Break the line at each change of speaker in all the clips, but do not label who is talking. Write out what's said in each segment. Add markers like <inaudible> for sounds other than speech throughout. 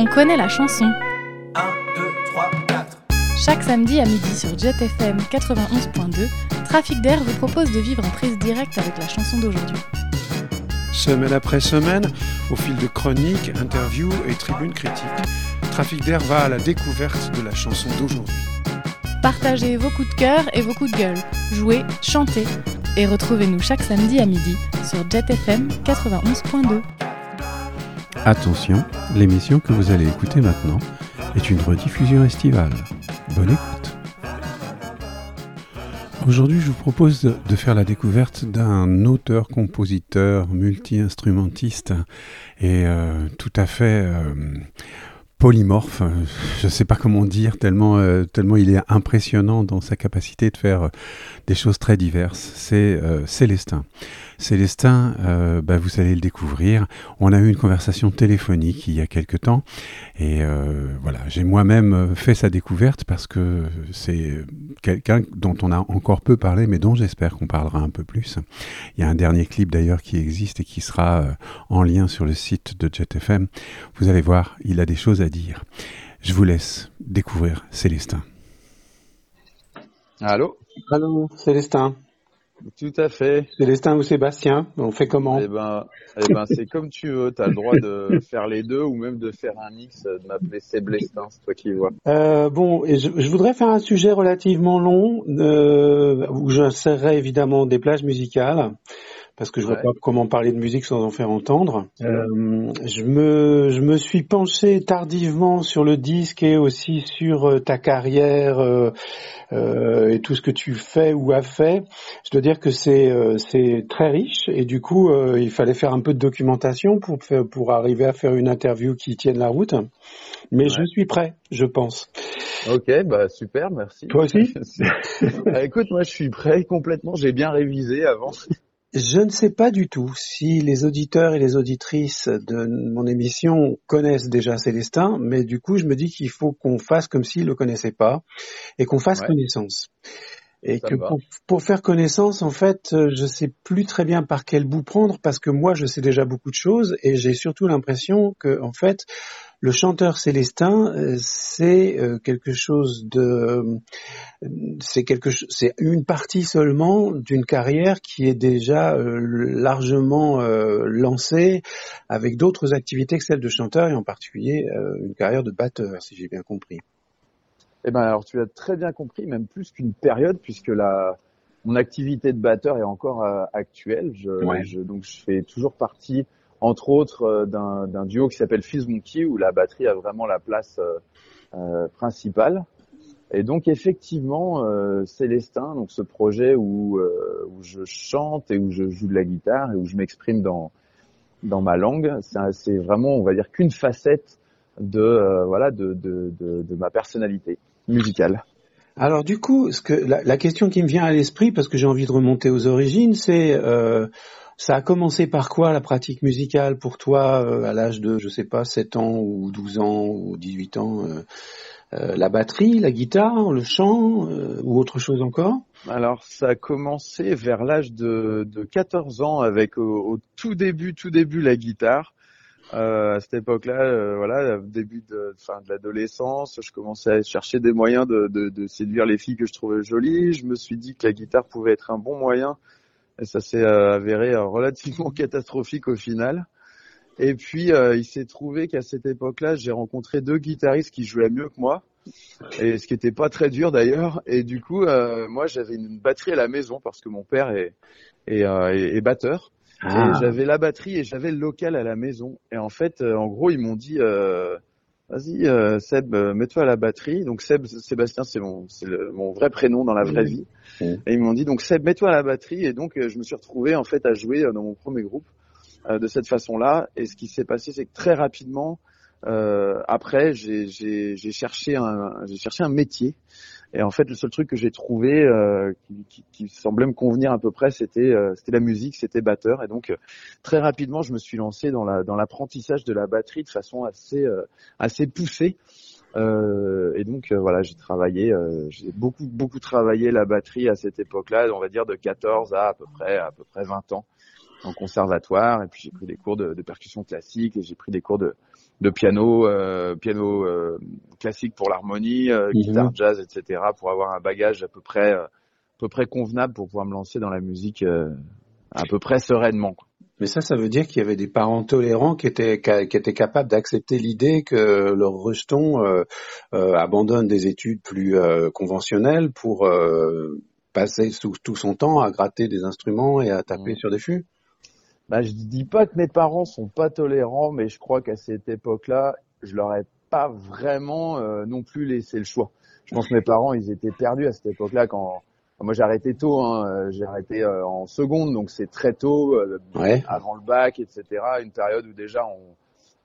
on connaît la chanson.
1, 2, 3, 4.
Chaque samedi à midi sur JetFM 91.2, Trafic d'air vous propose de vivre en prise directe avec la chanson d'aujourd'hui.
Semaine après semaine, au fil de chroniques, interviews et tribunes critiques, Trafic d'air va à la découverte de la chanson d'aujourd'hui.
Partagez vos coups de cœur et vos coups de gueule. Jouez, chantez. Et retrouvez-nous chaque samedi à midi sur JetFM 91.2.
Attention, l'émission que vous allez écouter maintenant est une rediffusion estivale. Bonne écoute. Aujourd'hui, je vous propose de faire la découverte d'un auteur, compositeur, multi-instrumentiste et euh, tout à fait euh, polymorphe, je ne sais pas comment dire, tellement, euh, tellement il est impressionnant dans sa capacité de faire des choses très diverses. C'est Célestin. Célestin, euh, bah, vous allez le découvrir. On a eu une conversation téléphonique il y a quelque temps et euh, voilà, j'ai moi-même fait sa découverte parce que c'est quelqu'un dont on a encore peu parlé, mais dont j'espère qu'on parlera un peu plus. Il y a un dernier clip d'ailleurs qui existe et qui sera euh, en lien sur le site de JetFM. Vous allez voir, il a des choses à dire. Je vous laisse découvrir Célestin.
Allô?
Allô, Célestin.
Tout à fait.
Célestin ou Sébastien, on fait comment?
Eh ben, eh ben c'est comme tu veux. Tu as le droit de <laughs> faire les deux ou même de faire un mix, de m'appeler Célestin, c'est toi qui vois.
euh, Bon, et je, je, voudrais faire un sujet relativement long euh, où j'insérerai évidemment des plages musicales parce que je ne
Ouais.
vois pas comment parler de musique sans en faire entendre. Euh, je me je me suis penché tardivement sur le disque et aussi sur euh, ta carrière euh, euh, et tout ce que tu fais ou as fait. Je dois dire que c'est euh, c'est très riche et du coup euh, il fallait faire un peu de documentation pour pour arriver à faire une interview qui tienne la route. Mais je suis prêt, je pense.
Ok, bah super, merci.
Toi aussi <laughs>
Bah, Écoute, moi je suis prêt complètement. J'ai bien révisé avant.
Je ne sais pas du tout si les auditeurs et les auditrices de mon émission connaissent déjà Célestin, mais du coup, je me dis qu'il faut qu'on fasse comme s'ils le connaissaient pas et qu'on fasse
Ouais.
connaissance. Et
Ça
que pour faire connaissance, en fait, euh, je sais plus très bien par quel bout prendre parce que moi, je sais déjà beaucoup de choses et j'ai surtout l'impression que, en fait, le chanteur Célestin, euh, c'est euh, quelque chose de, c'est quelque, c'est une partie seulement d'une carrière qui est déjà euh, largement euh, lancée avec d'autres activités que celle de chanteur et en particulier euh, une carrière de batteur, si j'ai bien compris.
Eh ben alors tu as très bien compris, même plus qu'une période, puisque la mon activité de batteur est encore euh, actuelle. Je,
Ouais.
je- donc je fais toujours partie, entre autres, euh, d'un duo qui s'appelle Fizz Monkey, où la batterie a vraiment la place euh, euh, principale. Et donc effectivement, euh, Célestin, donc ce projet où, euh, où je chante et où je joue de la guitare et où je m'exprime dans dans ma langue, c'est vraiment, on va dire, qu'une facette de euh, voilà de, de, de, de ma personnalité musicale.
Alors du coup, ce que la, la question qui me vient à l'esprit, parce que j'ai envie de remonter aux origines, c'est ça a commencé par quoi la pratique musicale pour toi euh, à l'âge de, je sais pas, 7 ans ou 12 ans ou 18 ans euh, euh, La batterie, la guitare, le chant euh, ou autre chose encore?
Alors ça a commencé vers l'âge de, de 14 ans avec au, au tout début, tout début la guitare. Euh, à cette époque-là, euh, voilà, début de, fin, de l'adolescence, je commençais à chercher des moyens de, de, de séduire les filles que je trouvais jolies. Je me suis dit que la guitare pouvait être un bon moyen, et ça s'est euh, avéré euh, relativement <laughs> catastrophique au final. Et puis, euh, il s'est trouvé qu'à cette époque-là, j'ai rencontré deux guitaristes qui jouaient mieux que moi, et ce qui était pas très dur d'ailleurs. Et du coup, euh, moi, j'avais une batterie à la maison parce que mon père est, est, euh, est- est batteur.
Ah.
J'avais la batterie et j'avais le local à la maison. Et en fait, euh, en gros, ils m'ont dit, euh, vas-y, euh, Seb, euh, mets-toi à la batterie. Donc Seb, Sébastien, c'est mon, c'est mon vrai prénom dans la vraie vie. Et ils m'ont dit, donc Seb, mets-toi à la batterie. Et donc, euh, je me suis retrouvé en fait à jouer euh, dans mon premier groupe euh, de cette façon-là. Et ce qui s'est passé, c'est que très rapidement, euh, après, j'ai cherché un, j'ai cherché un métier. Et en fait, le seul truc que j'ai trouvé euh, qui, qui, semblait me convenir à peu près, c'était euh, c'était la musique, c'était batteur. Et donc, euh, très rapidement, je me suis lancé dans la dans l'apprentissage de la batterie de façon assez euh, assez poussée. Euh, et donc euh, voilà, j'ai travaillé, j'ai beaucoup beaucoup travaillé la batterie à cette époque-là, on va dire de 14 à à peu près à peu près 20 ans. En conservatoire et puis j'ai pris des cours de, de percussion classique et j'ai pris des cours de, de piano, euh, piano euh, classique pour l'harmonie, euh,
Mhm.
guitare jazz, etc. pour avoir un bagage à peu près, euh, à peu près convenable pour pouvoir me lancer dans la musique euh, à peu près sereinement. quoi.
Mais ça, ça veut dire qu'il y avait des parents tolérants qui étaient, qui étaient capables d'accepter l'idée que leur rejeton euh, euh, abandonne des études plus euh, conventionnelles pour euh, passer tout son temps à gratter des instruments et à taper
Mhm.
sur des fûts.
Bah, je dis pas que mes parents sont pas tolérants, mais je crois qu'à cette époque-là, je leur ai pas vraiment euh, non plus laissé le choix. Je pense que mes parents, ils étaient perdus à cette époque-là quand moi j'ai arrêté tôt, hein, euh, j'ai arrêté euh, en seconde, donc c'est très tôt, euh,
Ouais.
avant le bac, etc. Une période où déjà, on,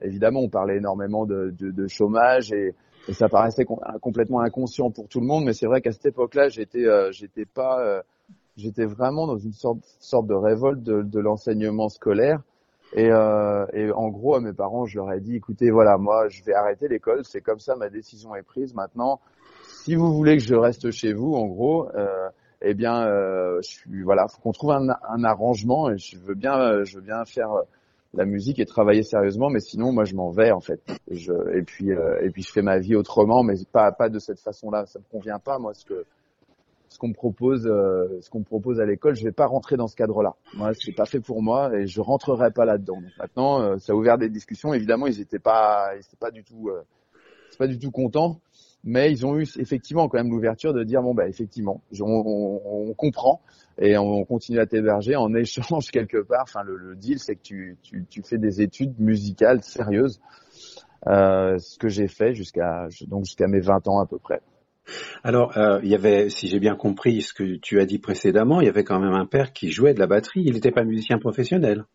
évidemment, on parlait énormément de, de, de chômage et, et ça paraissait com- complètement inconscient pour tout le monde. Mais c'est vrai qu'à cette époque-là, j'étais, j'étais pas, j'étais vraiment dans une sorte, sorte de révolte de, de l'enseignement scolaire. Et, euh, et en gros, à mes parents, je leur ai dit, écoutez, voilà, moi, je vais arrêter l'école. C'est comme ça, ma décision est prise. Maintenant, si vous voulez que je reste chez vous, en gros, euh, eh bien, euh, je suis, voilà, faut qu'on trouve un, un arrangement. Et je veux bien, euh, je veux bien faire euh, la musique et travailler sérieusement, mais sinon, moi, je m'en vais en fait. Je, et puis, euh, et puis, je fais ma vie autrement, mais pas, pas de cette façon-là. Ça me convient pas, moi, ce que ce qu'on propose, euh, ce qu'on propose à l'école, je vais pas rentrer dans ce cadre-là. Moi, c'est pas fait pour moi et je rentrerai pas là-dedans. Maintenant, euh, ça a ouvert des discussions. Évidemment, ils étaient pas, ils étaient pas du tout, euh, pas du tout contents, mais ils ont eu effectivement quand même l'ouverture de dire bon bah effectivement, on, on- on comprend et on continue à t'héberger en <laughs> échange quelque part. Enfin, le, le deal, c'est que tu, tu, tu fais des études musicales sérieuses, euh, ce que j'ai fait jusqu'à donc jusqu'à mes 20 ans à peu près.
Alors, euh, il y avait, si j'ai bien compris ce que tu as dit précédemment, il y avait quand même un père qui jouait de la batterie. Il n'était pas musicien professionnel.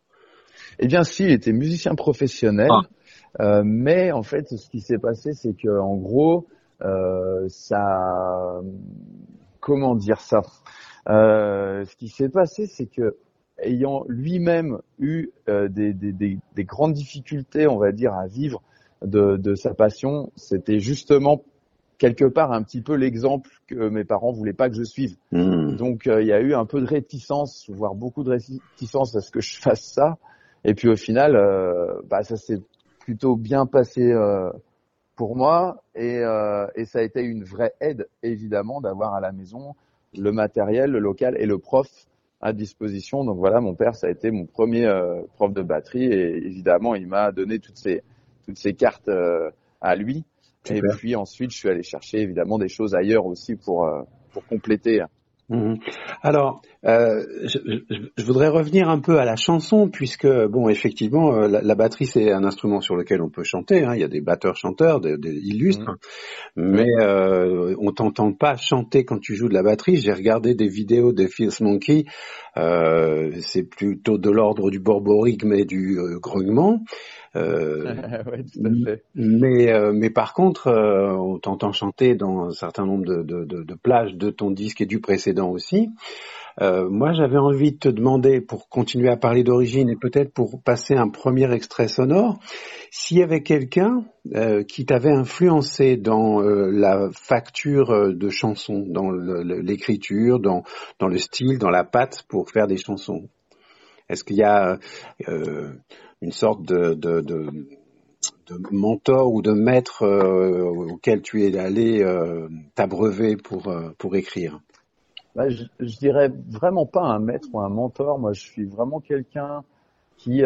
Eh bien, si, il était musicien professionnel,
Ah.
euh, mais en fait, ce qui s'est passé, c'est que en gros, euh, ça, comment dire ça? Euh, Ce qui s'est passé, c'est que ayant lui-même eu euh, des, des, des, des grandes difficultés, on va dire, à vivre de, de sa passion, c'était justement quelque part un petit peu l'exemple que mes parents voulaient pas que je suive.
Hmm.
Donc euh, il y a eu un peu de réticence, voire beaucoup de réticence à ce que je <laughs> fasse ça. Et puis au final, euh, bah, ça s'est plutôt bien passé euh, pour moi et, et ça a été une vraie aide évidemment d'avoir à la maison le matériel, le local et le prof à disposition. Donc voilà, mon père ça a été mon premier prof de batterie et évidemment il m'a donné toutes ces toutes ces cartes à lui. Et puis ensuite je suis allé chercher évidemment des choses ailleurs aussi pour euh, pour compléter.
Mhm. Alors, euh, je, je- je voudrais revenir un peu à la chanson, puisque, bon, effectivement, euh, la, la batterie, c'est un instrument sur lequel on peut chanter. hein. Il y a des batteurs-chanteurs, des, des illustres, mais euh, on t'entend pas chanter quand tu joues de la batterie. J'ai regardé des vidéos de Phil Monkey. Euh, c'est plutôt de l'ordre du borborigme et du grognement. Euh, <laughs>
ouais, tout à fait.
mais, euh, mais par contre, euh, on t'entend chanter dans un certain nombre de, de, de, de plages de ton disque et du précédent aussi. Moi, j'avais envie de te demander, pour continuer à parler d'origine et peut-être pour passer un premier extrait sonore, s'il y avait quelqu'un qui t'avait influencé dans la facture de chansons, dans l'écriture, dans, dans le style, dans la patte pour faire des chansons. Est-ce qu'il y a euh, une sorte de, de, mentor ou de maître euh, auquel tu es allé euh, t'abreuver pour, euh, pour écrire
Bah, je, dirais vraiment pas un maître ou un mentor. Moi, je suis vraiment quelqu'un qui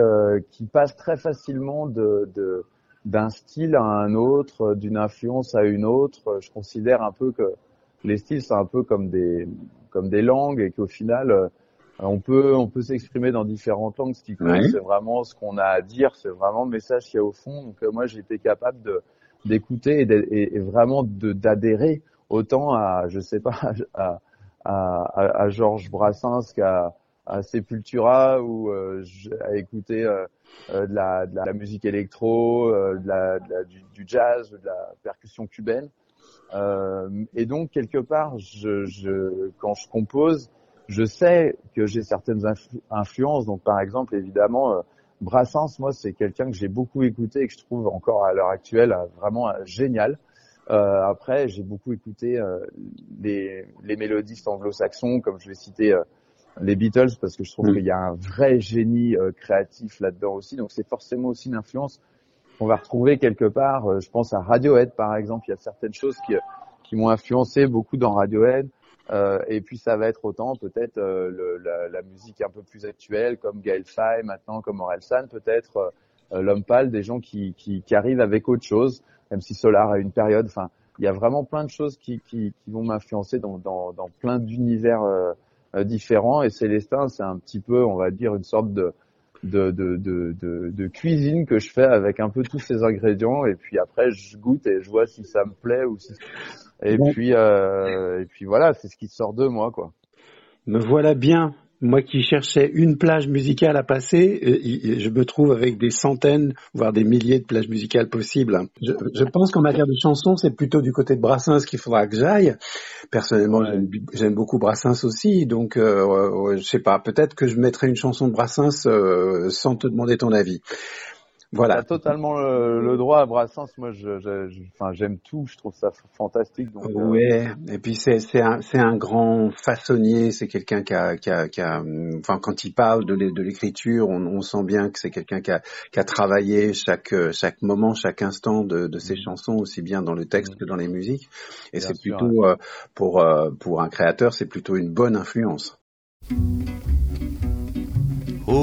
qui passe très facilement de de- d'un style à un autre, d'une influence à une autre. Je considère un peu que les styles c'est un peu comme des comme des langues et qu'au final on peut on peut s'exprimer dans différentes langues. Ce qui compte, c'est vraiment ce qu'on a à dire, c'est vraiment le message qu'il y a au fond. Donc euh, moi, j'ai été capable de d'écouter et, d'être- et, et vraiment d'adhérer autant à je sais pas <laughs> à à, à, à Georges Brassens qu'à à Sepultura ou euh, à écouter euh, euh, de, la, de la musique électro, euh, de la, de la- du, du jazz, de la percussion cubaine. Euh, et donc quelque part, je, je, quand je compose, je sais que j'ai certaines influ- influences. Donc par exemple, évidemment, euh, Brassens, moi, c'est quelqu'un que j'ai beaucoup écouté et que je trouve encore à l'heure actuelle euh, vraiment euh, génial. Euh, après, j'ai beaucoup écouté euh, les, les mélodistes anglo-saxons, comme je vais citer euh, les Beatles parce que je trouve qu'il y a un vrai génie euh, créatif là-dedans aussi. Donc c'est forcément aussi une influence qu'on va retrouver quelque part. Euh, je pense à Radiohead par exemple. Il y a certaines choses qui qui m'ont influencé beaucoup dans Radiohead. Euh, et puis ça va être autant peut-être euh, la, la musique un peu plus actuelle comme Gaël Faye maintenant, comme Orelsan peut-être euh, L'Homme Pâle, des gens qui, qui, qui arrivent avec autre chose, même si Solar a une période. Enfin, il y a vraiment plein de choses qui, qui, vont m'influencer dans, dans, dans plein d'univers euh, euh, différents. Et Célestin, c'est un petit peu, on va dire, une sorte de, de, de, de, de cuisine que je fais avec un peu tous ces ingrédients et puis après je goûte et je vois si ça me plaît ou si et
Bon.
puis euh, et puis voilà c'est ce qui sort de moi quoi
Me voilà bien. Moi qui cherchais une plage musicale à passer, je me trouve avec des centaines, voire des milliers de plages musicales possibles. Je, je pense qu'en matière de chansons, c'est plutôt du côté de Brassens qu'il faudra que j'aille. Personnellement,
Ouais.
j'aime, beaucoup Brassens aussi, donc euh, je sais pas. Peut-être que je mettrai une chanson de Brassens euh, sans te demander ton avis.
T'as
Voilà.
totalement le, le droit à Brassens. Moi je, je, je- enfin j'aime tout. Je trouve ça fantastique. Donc euh,
Ouais, et puis c'est c'est un c'est un grand façonnier, c'est quelqu'un qui a qui a qui a enfin quand il parle de l'é- de l'écriture, on, on sent bien que c'est quelqu'un qui a qui a travaillé chaque euh, chaque moment, chaque instant de de ses chansons aussi bien dans le texte que dans les musiques. Et
Bien
c'est
sûr,
plutôt euh, pour euh, pour un créateur, c'est plutôt une bonne influence.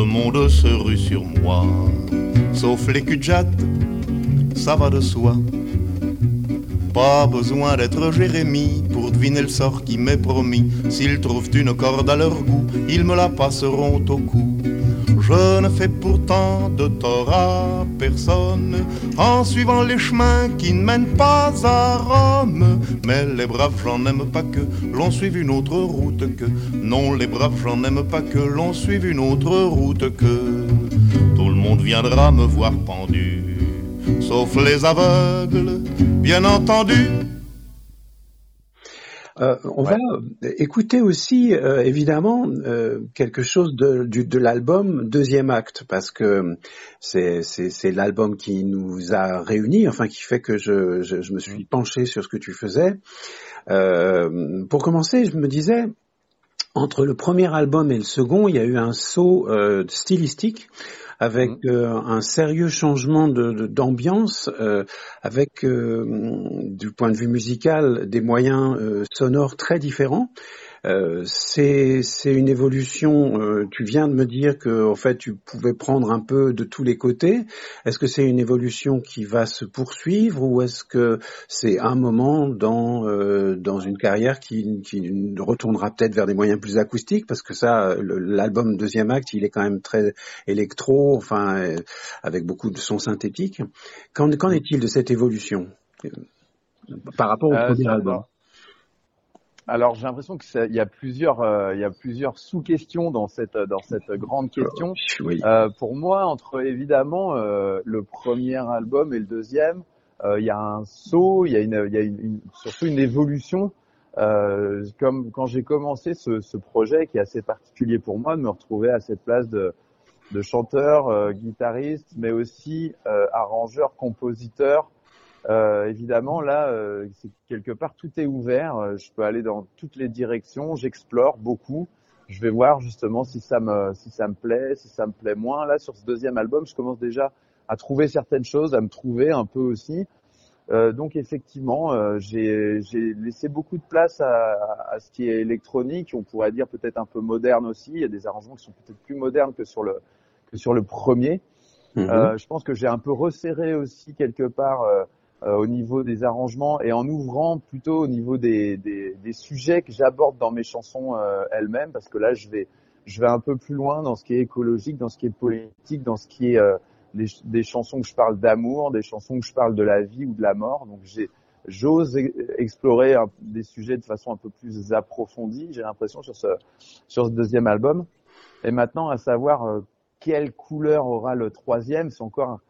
Le monde se rue sur moi, sauf les cul ça va de soi. Pas besoin d'être Jérémie pour deviner le sort qui m'est promis. S'ils trouvent une corde à leur goût, ils me la passeront au cou. Je ne fais pourtant de tort à personne en suivant les chemins qui ne mènent pas à Rome. Mais les braves, j'en aime pas que l'on suive une autre route que. Non, les braves, j'en aime pas que l'on suive une autre route que. Tout le monde viendra me voir pendu, sauf les aveugles, bien entendu.
Euh, on va écouter aussi euh, évidemment euh, quelque chose de, du- de l'album Deuxième Acte parce que c'est c'est- c'est l'album qui nous a réunis, enfin qui fait que je, je, je me suis penché sur ce que tu faisais. Euh, pour commencer, je me disais entre le premier album et le second, il y a eu un saut euh, stylistique avec euh, un sérieux changement de- d'ambiance, euh, avec euh, du point de vue musical des moyens euh, sonores très différents. Euh, c'est une évolution. euh, tu viens de me dire que en fait tu pouvais prendre un peu de tous les côtés. Est-ce que c'est une évolution qui va se poursuivre ou est-ce que c'est un moment dans euh, dans une carrière qui, qui retournera peut-être vers des moyens plus acoustiques? Parce que ça l'album deuxième acte il est quand même très électro enfin euh, avec beaucoup de sons synthétiques. Qu'en est-il de cette évolution euh, par rapport au
Euh,
premier album?
Alors j'ai l'impression que ça- il y a plusieurs euh, il y a plusieurs sous-questions dans cette dans cette grande question.
Oui.
Euh, pour moi, entre évidemment euh, le premier album et le deuxième, il y a un saut, il y a une il y a une, une- surtout une évolution comme quand j'ai commencé ce, ce, projet qui est assez particulier pour moi de me retrouver à cette place de, de chanteur, guitariste, mais aussi arrangeur, compositeur. Euh, évidemment, là, euh, quelque part tout est ouvert. Je peux aller dans toutes les directions. J'explore beaucoup. Je vais voir justement si ça me si ça me plaît, si ça me plaît moins. Là, sur ce deuxième album, je commence déjà à trouver certaines choses, à me trouver un peu aussi. Euh, donc effectivement, euh, j'ai laissé beaucoup de place à, à, ce qui est électronique, on pourrait dire peut-être un peu moderne aussi. Il y a des arrangements qui sont peut-être plus modernes que sur le que sur le premier. Euh, je pense que j'ai un peu resserré aussi quelque part euh, euh, au niveau des arrangements et en ouvrant plutôt au niveau des, des, des sujets que j'aborde dans mes chansons elles-mêmes, parce que là je vais je vais un peu plus loin dans ce qui est écologique, dans ce qui est politique, dans ce qui est des, chansons que je parle d'amour, des chansons que je parle de la vie ou de la mort. Donc j'ai j'ose explorer des sujets de façon un peu plus approfondie. J'ai l'impression sur ce sur ce deuxième album. Et maintenant, à savoir euh, quelle couleur aura le troisième, c'est encore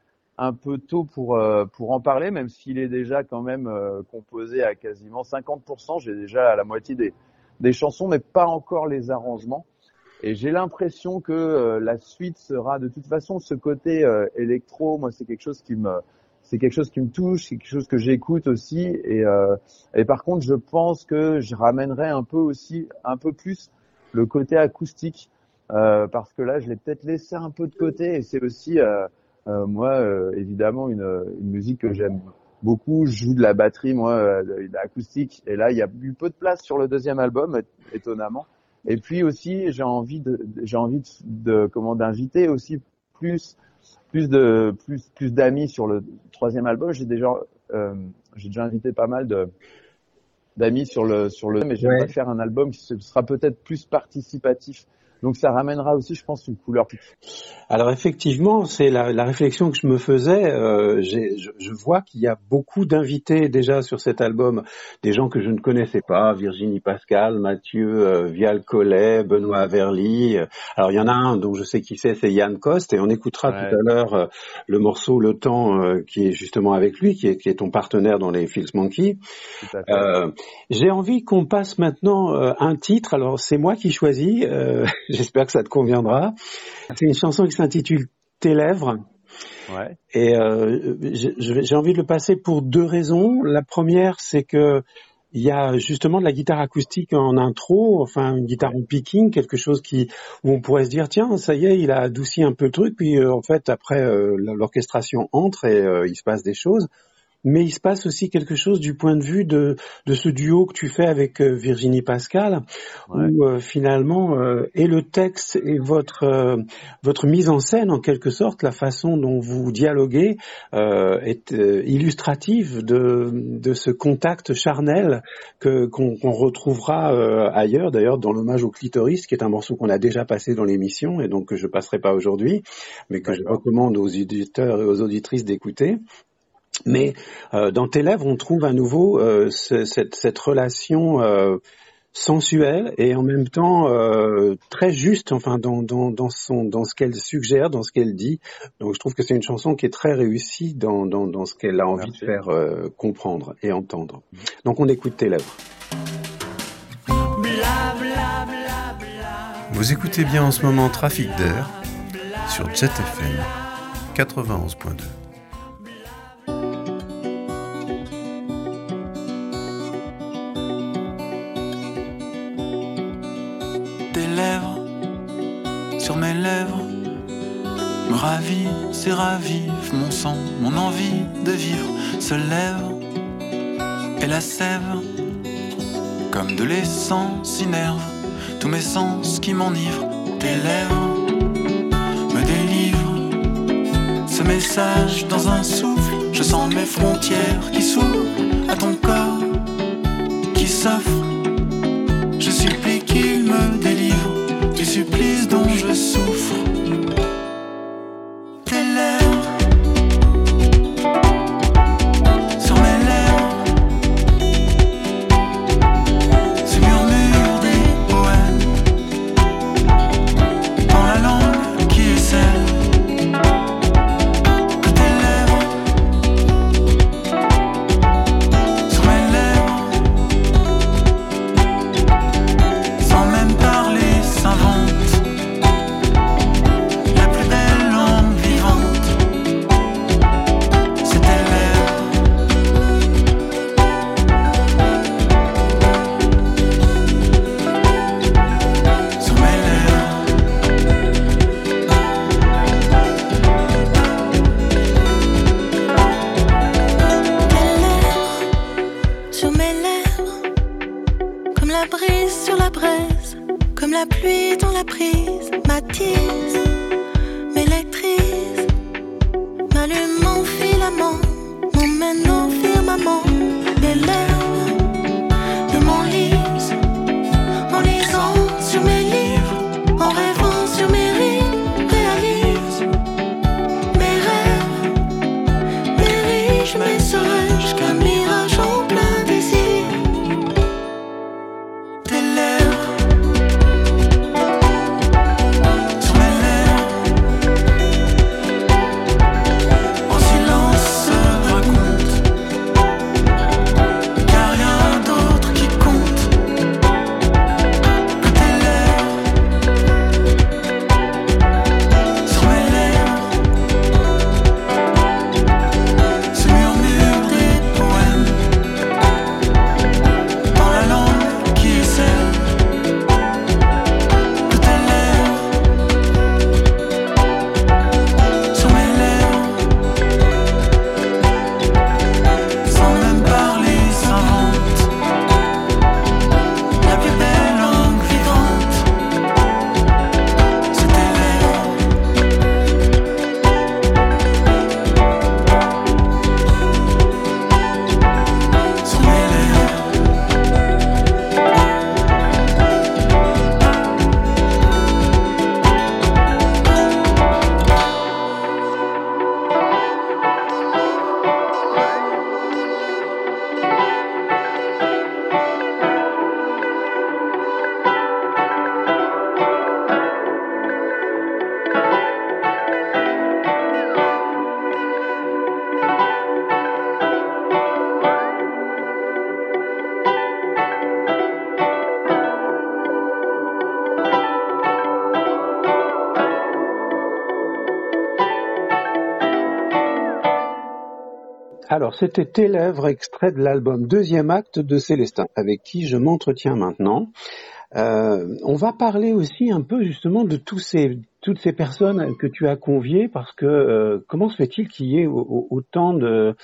un, peu tôt pour euh, pour en parler, même s'il est déjà quand même euh, composé à quasiment 50%. J'ai déjà la moitié des des chansons, mais pas encore les arrangements. Et j'ai l'impression que euh, la suite sera de toute façon ce côté euh, électro. Moi, c'est quelque chose qui me, c'est quelque chose qui me touche, c'est quelque chose que j'écoute aussi. Et, euh, et par contre, je pense que je ramènerai un peu aussi, un peu plus le côté acoustique, parce que là, je l'ai peut-être laissé un peu de côté. Et c'est aussi, moi, évidemment, une, une musique que j'aime beaucoup. Je joue de la batterie, moi, de, l'acoustique. Et là, il y a eu peu de place sur le deuxième album, étonnamment. Et puis aussi, j'ai envie de, j'ai envie de, comment d'inviter aussi plus, plus de, plus, plus d'amis sur le troisième album. J'ai déjà, euh, j'ai déjà invité pas mal de d'amis sur le sur le, mais j'aimerais faire un album qui sera peut-être plus participatif donc ça ramènera aussi, je pense, une couleur.
Alors effectivement, c'est la, la, réflexion que je me faisais. Euh, je, je, vois qu'il y a beaucoup d'invités déjà sur cet album, des gens que je ne connaissais pas, Virginie Pascal, Mathieu euh, Vial Collet, Benoît Averly. Alors il y en a un dont je sais qui c'est, c'est Yann Coste, et on écoutera tout à l'heure euh, le morceau Le Temps euh, qui est justement avec lui, qui est, qui est ton partenaire dans les Fields Monkey. J'ai envie qu'on passe maintenant un titre. Alors c'est moi qui choisis. J'espère que ça te conviendra. C'est une chanson qui s'intitule Tes lèvres. Ouais. Et euh, j'ai envie de le passer pour deux raisons. La première, c'est que il y a justement de la guitare acoustique en intro, enfin une guitare en picking, quelque chose qui où on pourrait se dire tiens ça y est il a adouci un peu le truc, puis euh, en fait après euh, l'orchestration entre et euh, il se passe des choses mais il se passe aussi quelque chose du point de vue de, de ce duo que tu fais avec euh, Virginie Pascal, où euh, finalement euh, et le texte et votre votre mise en scène en quelque sorte, la façon dont vous dialoguez est illustrative de de ce contact charnel que qu'on retrouvera ailleurs, d'ailleurs dans l'hommage au clitoris, qui est un morceau qu'on a déjà passé dans l'émission et donc que je passerai pas aujourd'hui, mais que je recommande aux auditeurs et aux auditrices d'écouter. Mais euh, dans tes lèvres, on trouve à nouveau euh, cette, cette, relation euh, sensuelle et en même temps euh, très juste, enfin dans, dans, dans, son, dans ce qu'elle suggère, dans ce qu'elle dit. Donc je trouve que c'est une chanson qui est très réussie dans, dans, dans ce qu'elle a envie de faire euh, comprendre et entendre. Donc on écoute tes lèvres.
Vous écoutez bien en ce moment Trafic d'air sur Jet FM 91.2.
c'est ravive mon sang, mon envie de vivre se lève et la sève comme de l'essence innerve tous mes sens qui m'enivrent. Tes lèvres me délivrent ce message dans un souffle. Je sens mes frontières qui s'ouvrent à ton corps qui s'offre. Je supplie qu'il me délivre du supplice dont je souffre.
Alors, c'était Tes lèvres, extrait de l'album Deuxième acte de Célestin, avec qui je m'entretiens maintenant. Euh, on va parler aussi un peu justement de tous ces, toutes ces personnes que tu as conviées, parce que euh, comment se fait-il qu'il y ait au- au- autant de,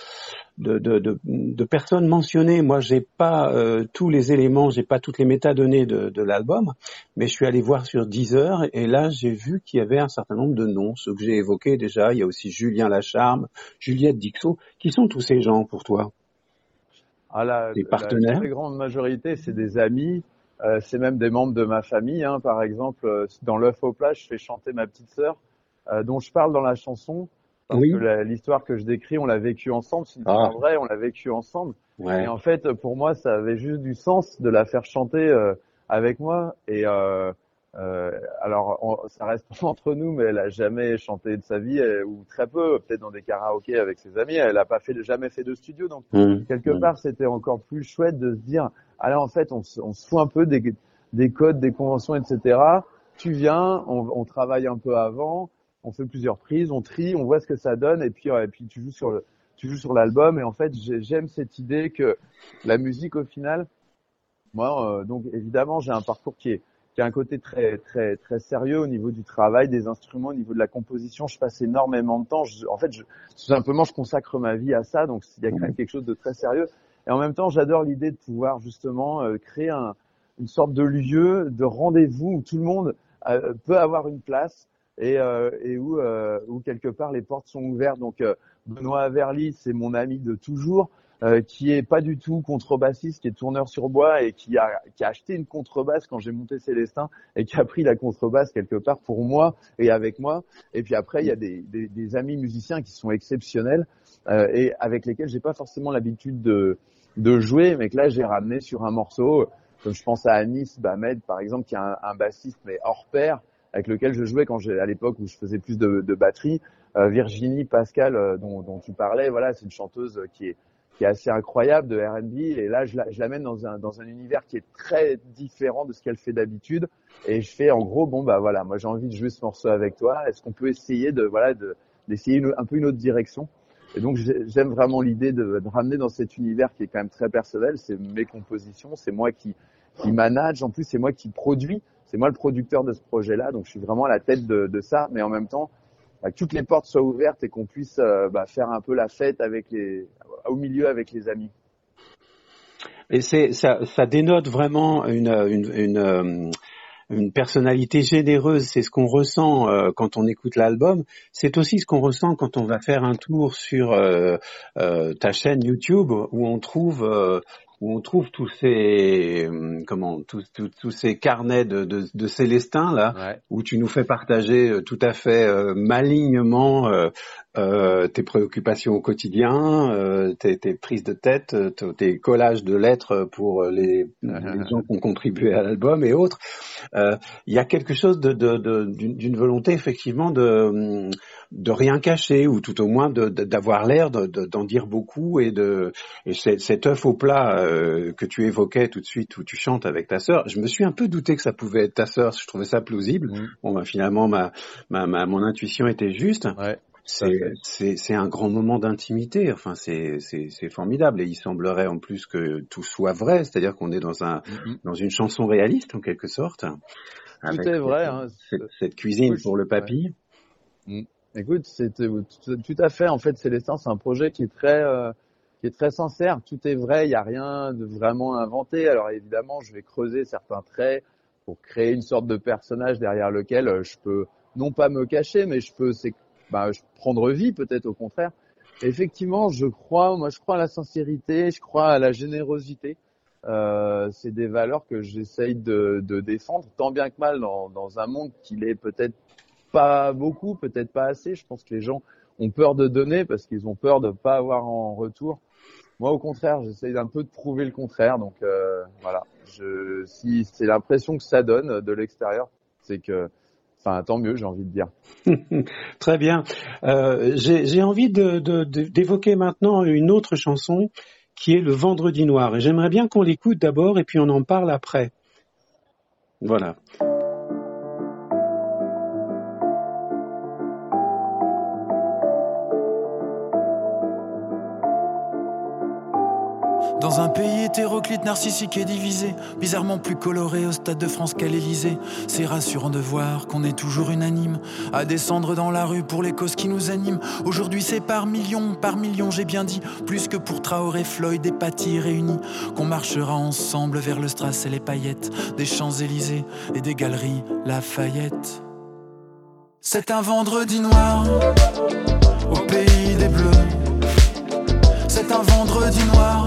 de, de, de, de personnes mentionnées Moi, j'ai pas euh, tous les éléments, j'ai pas toutes les métadonnées de, de l'album, mais je suis allé voir sur Deezer et là, j'ai vu qu'il y avait un certain nombre de noms, ceux que j'ai évoqués déjà. Il y a aussi Julien Lacharme, Juliette Dixot. Qui sont tous ces gens pour toi?
Ah, la,
Des
la
partenaires?
très grande majorité, c'est des amis. Euh, c'est même des membres de ma famille. Hein. Par exemple, euh, dans l'œuf au plat, je fais chanter ma petite sœur, euh, dont je parle dans la chanson. Parce
Oui.
que l'histoire que je décris, on l'a vécue ensemble. C'est une
Ah.
vraie, on l'a vécue ensemble.
Ouais.
Et en fait, pour moi, ça avait juste du sens de la faire chanter euh, avec moi. Et euh, euh, alors, on- ça reste <laughs> entre nous, mais elle a jamais chanté de sa vie, euh, ou très peu, peut-être dans des karaokés avec ses amis. Elle a pas fait, jamais fait de studio, donc
Mmh.
quelque
Mmh.
part, c'était encore plus chouette de se dire, ah là, en fait, on, se- on se fout un peu des, des codes, des conventions, etc. Tu viens, on, on travaille un peu avant, on fait plusieurs prises, on trie, on voit ce que ça donne, et puis, euh, et puis tu joues sur le, tu joues sur l'album. Et en fait, j'ai- j'aime cette idée que la musique, au final, moi, euh, donc évidemment, j'ai un parcours qui est qui a un côté très très très sérieux au niveau du travail, des instruments, au niveau de la composition. Je passe énormément de temps. Je- en fait, je, tout simplement, je consacre ma vie à ça. Donc, il y a quand même quelque chose de très sérieux. Et en même temps, j'adore l'idée de pouvoir justement euh, créer un, une sorte de lieu, de rendez-vous où tout le monde euh, peut avoir une place et, euh, et où, euh, où quelque part les portes sont ouvertes. Donc, euh, Benoît Averly, c'est mon ami de toujours euh, qui est pas du tout contrebassiste, qui est tourneur sur bois et qui a, qui a acheté une contrebasse quand j'ai monté Célestin et qui a pris la contrebasse quelque part pour moi et avec moi. Et puis après, il y a des, des, des amis musiciens qui sont exceptionnels euh, et avec lesquels j'ai pas forcément l'habitude de, de jouer, mais que là j'ai ramené sur un morceau. Comme je pense à Anis Bamed par exemple, qui est un, un bassiste mais hors pair avec lequel je jouais quand à l'époque où je faisais plus de, de batterie. Euh, Virginie Pascal, euh, dont, dont tu parlais, voilà, c'est une chanteuse qui est qui est assez incroyable de R&B et là je la- je l'amène dans un dans un univers qui est très différent de ce qu'elle fait d'habitude. Et je fais en gros bon bah voilà moi j'ai envie de jouer ce morceau avec toi. Est-ce qu'on peut essayer de voilà de d'essayer une- un peu une autre direction? Et donc j'ai- j'aime vraiment l'idée de, de ramener dans cet univers qui est quand même très personnel. C'est mes compositions c'est moi qui qui manage. En plus c'est moi qui produis c'est moi le producteur de ce projet là donc je suis vraiment à la tête de, ça. Mais en même temps bah, que toutes les portes soient ouvertes et qu'on puisse euh, bah, faire un peu la fête au milieu avec les amis.
Et ça, dénote vraiment euh, une personnalité généreuse, c'est ce qu'on ressent euh, quand on écoute l'album, c'est aussi ce qu'on ressent quand on va faire un tour sur ta chaîne YouTube où on trouve où on trouve tous ces comment tous, tous, tous ces carnets de, de, de Célestin là où tu nous fais partager tout à fait malignement euh, tes préoccupations au quotidien, euh, tes, tes, prises de tête, euh, tes collages de lettres pour les, <laughs> les gens qui ont contribué à l'album et autres. Il y a quelque chose de, d'une, d'une volonté effectivement de, de rien cacher ou tout au moins d'avoir l'air d'en dire beaucoup et de et cet œuf au plat que tu évoquais tout de suite où tu chantes avec ta sœur. Je me suis un peu douté que ça pouvait être ta sœur. Je trouvais ça plausible. Mmh. Bon, ben, finalement ma, ma, ma, mon intuition était juste. Ouais c'est un grand moment d'intimité. Enfin, c'est formidable. Et il semblerait en plus que tout soit vrai, c'est-à-dire qu'on est dans un mm-hmm. dans une chanson réaliste en quelque sorte.
Tout est vrai. Hein.
Cette, cuisine pour le papy.
Mm. Écoute, c'est tout à fait. En fait, Célestin, c'est un projet qui est très euh, qui est très sincère. Tout est vrai. Il n'y a rien de vraiment inventé. Alors évidemment, je vais creuser certains traits pour créer une sorte de personnage derrière lequel euh, je peux non pas me cacher, mais je peux bah, prendre vie peut-être au contraire. effectivement, je crois, moi je crois à la sincérité, je crois à la générosité. Euh, c'est des valeurs que j'essaye de, de, défendre, tant bien que mal dans, dans un monde qui est peut-être pas beaucoup, peut-être pas assez. Je pense que les gens ont peur de donner parce qu'ils ont peur de pas avoir en retour. Moi, au contraire, j'essaye d'un peu de prouver le contraire. Donc euh, voilà, je, si c'est l'impression que ça donne de l'extérieur, c'est que Enfin, tant mieux, j'ai envie de dire. <laughs>
Très bien. Euh, j'ai envie d'évoquer maintenant une autre chanson qui est Le Vendredi Noir. Et j'aimerais bien qu'on l'écoute d'abord et puis on en parle après. Voilà.
Hétéroclite, narcissique et divisé, bizarrement plus coloré au Stade de France qu'à l'Elysée, c'est rassurant de voir qu'on est toujours unanime à descendre dans la rue pour les causes qui nous animent. Aujourd'hui, c'est par millions, par millions, j'ai bien dit, plus que pour Traoré, Floyd et Paty réunis, qu'on marchera ensemble vers le Strass et les paillettes des Champs-Élysées et des galeries Lafayette. C'est un vendredi noir au pays des Bleus. C'est un vendredi noir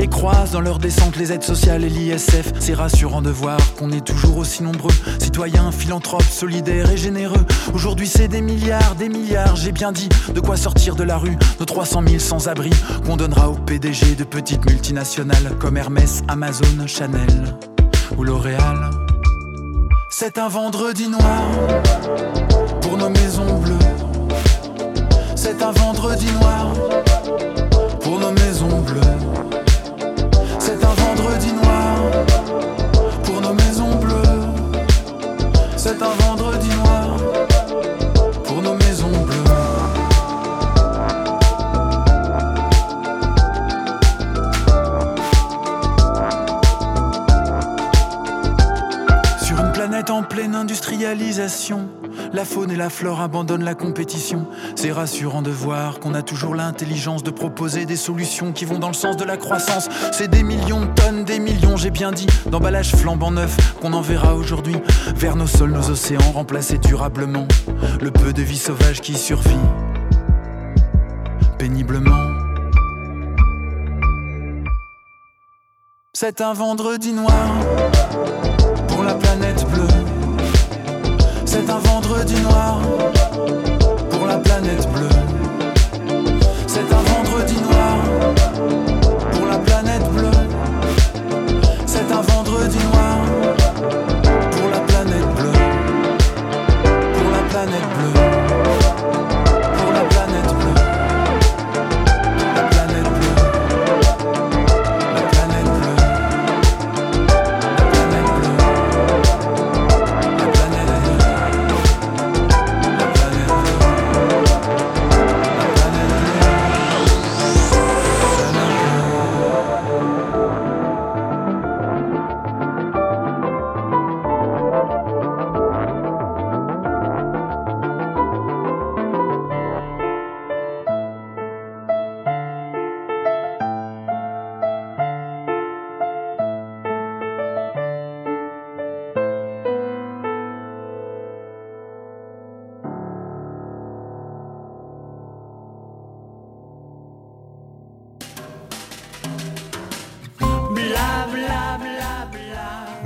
et croise dans leur descente les aides sociales et l'ISF. C'est rassurant de voir qu'on est toujours aussi nombreux, citoyens, philanthropes, solidaires et généreux. Aujourd'hui c'est des milliards, des milliards, j'ai bien dit, de quoi sortir de la rue, nos 300 000 sans-abri, qu'on donnera aux PDG de petites multinationales comme Hermès, Amazon, Chanel ou L'Oréal. C'est un vendredi noir pour nos maisons bleues. C'est un vendredi noir nos maisons bleues. La flore abandonnent la compétition. C'est rassurant de voir qu'on a toujours l'intelligence de proposer des solutions qui vont dans le sens de la croissance. C'est des millions de tonnes, des millions, j'ai bien dit, d'emballages flambant neufs qu'on enverra aujourd'hui vers nos sols, nos océans, remplacer durablement le peu de vie sauvage qui survit péniblement. C'est un vendredi noir pour la planète bleue. C'est un vendredi noir pour la planète bleue.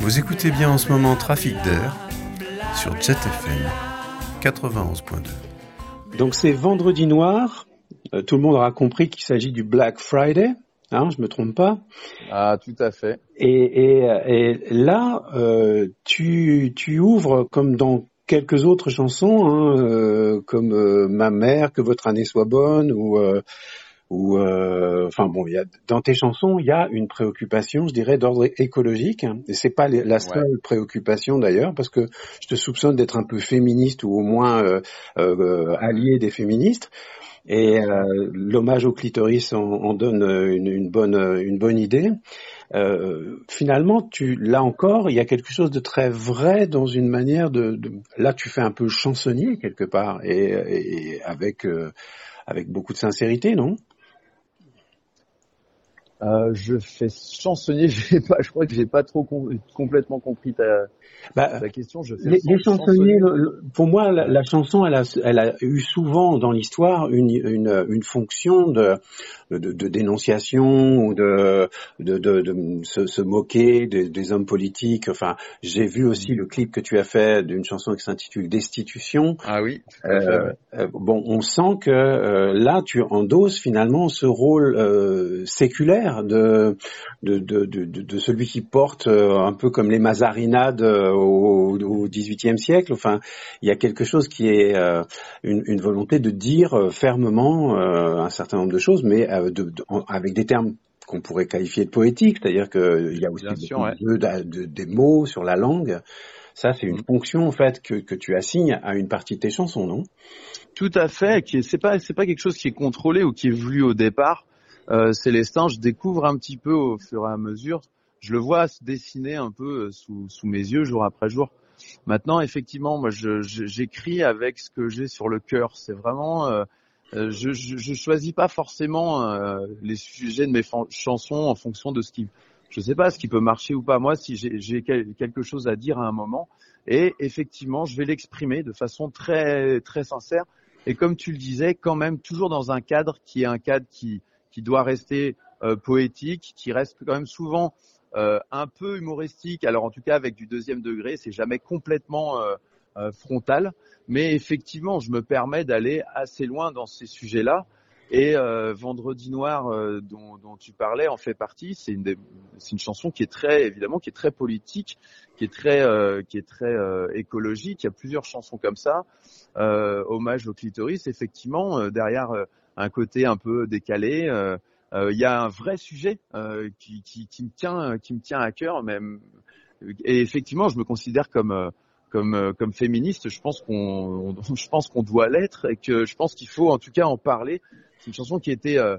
Vous écoutez bien en ce moment Trafic d'air sur Jet FM 91.2.
Donc c'est vendredi noir. Euh, tout le monde aura compris qu'il s'agit du Black Friday. Hein, je me trompe pas.
Ah, tout à fait.
Et, et, et là, euh, tu, tu ouvres comme dans quelques autres chansons, hein, euh, comme euh, Ma mère, que votre année soit bonne, ou euh, ou euh, enfin bon, y a, dans tes chansons, il y a une préoccupation, je dirais, d'ordre écologique. Hein, et c'est pas la seule préoccupation d'ailleurs, parce que je te soupçonne d'être un peu féministe ou au moins euh, euh, allié des féministes. Et euh, l'hommage au clitoris en, en donne une, une, bonne une bonne idée. Euh, finalement, tu là encore, il y a quelque chose de très vrai dans une manière de, de là tu fais un peu chansonnier quelque part et, et avec euh, avec beaucoup de sincérité, non?
Euh, je fais chansonnier, <laughs> pas, je crois que j'ai pas trop com complètement compris ta, bah, ta question. Je fais
les, les chansonniers, le, pour moi, la, la, chanson, elle a, elle a eu souvent dans l'histoire une, une, une, fonction de, de, de, dénonciation ou de, de, de, de se, se, moquer des, des, hommes politiques. Enfin, j'ai vu aussi le clip que tu as fait d'une chanson qui s'intitule Destitution.
Ah oui.
Euh, euh, bon, on sent que euh, là, tu endosses finalement ce rôle euh, de de, de, de, de, celui qui porte euh, un peu comme les Mazarinades au, au XVIIIe siècle. Enfin, il y a quelque chose qui est une, une, volonté de dire fermement un certain nombre de choses, mais avec des termes qu'on pourrait qualifier de poétiques, c'est-à-dire qu'il y a aussi
sûr, ouais.
des mots sur la langue. Ça, c'est une fonction en fait que, que tu assignes à une partie de tes chansons, non?
Tout à fait. Qui c'est pas c'est pas quelque chose qui est contrôlé ou qui est voulu au départ. Euh, Célestin, je découvre un petit peu au fur et à mesure. Je le vois se dessiner un peu sous, sous mes yeux jour après jour. Maintenant, effectivement, moi, j'écris avec ce que j'ai sur le cœur. C'est vraiment euh, je, je, je, choisis pas forcément euh, les sujets de mes chansons en fonction de ce qui, je sais pas, ce qui peut marcher ou pas. Moi, si j'ai quelque chose à dire à un moment, et effectivement, je vais l'exprimer de façon très très sincère. Et comme tu le disais, quand même toujours dans un cadre qui est un cadre qui qui doit rester euh, poétique, qui reste quand même souvent euh, un peu humoristique. Alors en tout cas avec du deuxième degré, c'est jamais complètement euh, euh, frontal, mais effectivement, je me permets d'aller assez loin dans ces sujets-là. Et euh, Vendredi Noir, euh, dont, dont, tu parlais, en fait partie. C'est une, une chanson qui est très, évidemment, qui est très politique, qui est très, qui est très écologique. Il y a plusieurs chansons comme ça. hommage au clitoris, effectivement, derrière un côté un peu décalé. Il y a un vrai sujet qui, qui, qui, me tient, qui me tient à cœur, même. Et effectivement, je me considère comme comme comme féministe, je pense qu'on <laughs> je pense qu'on doit l'être et que je pense qu'il faut en tout cas en parler. C'est une chanson qui était euh,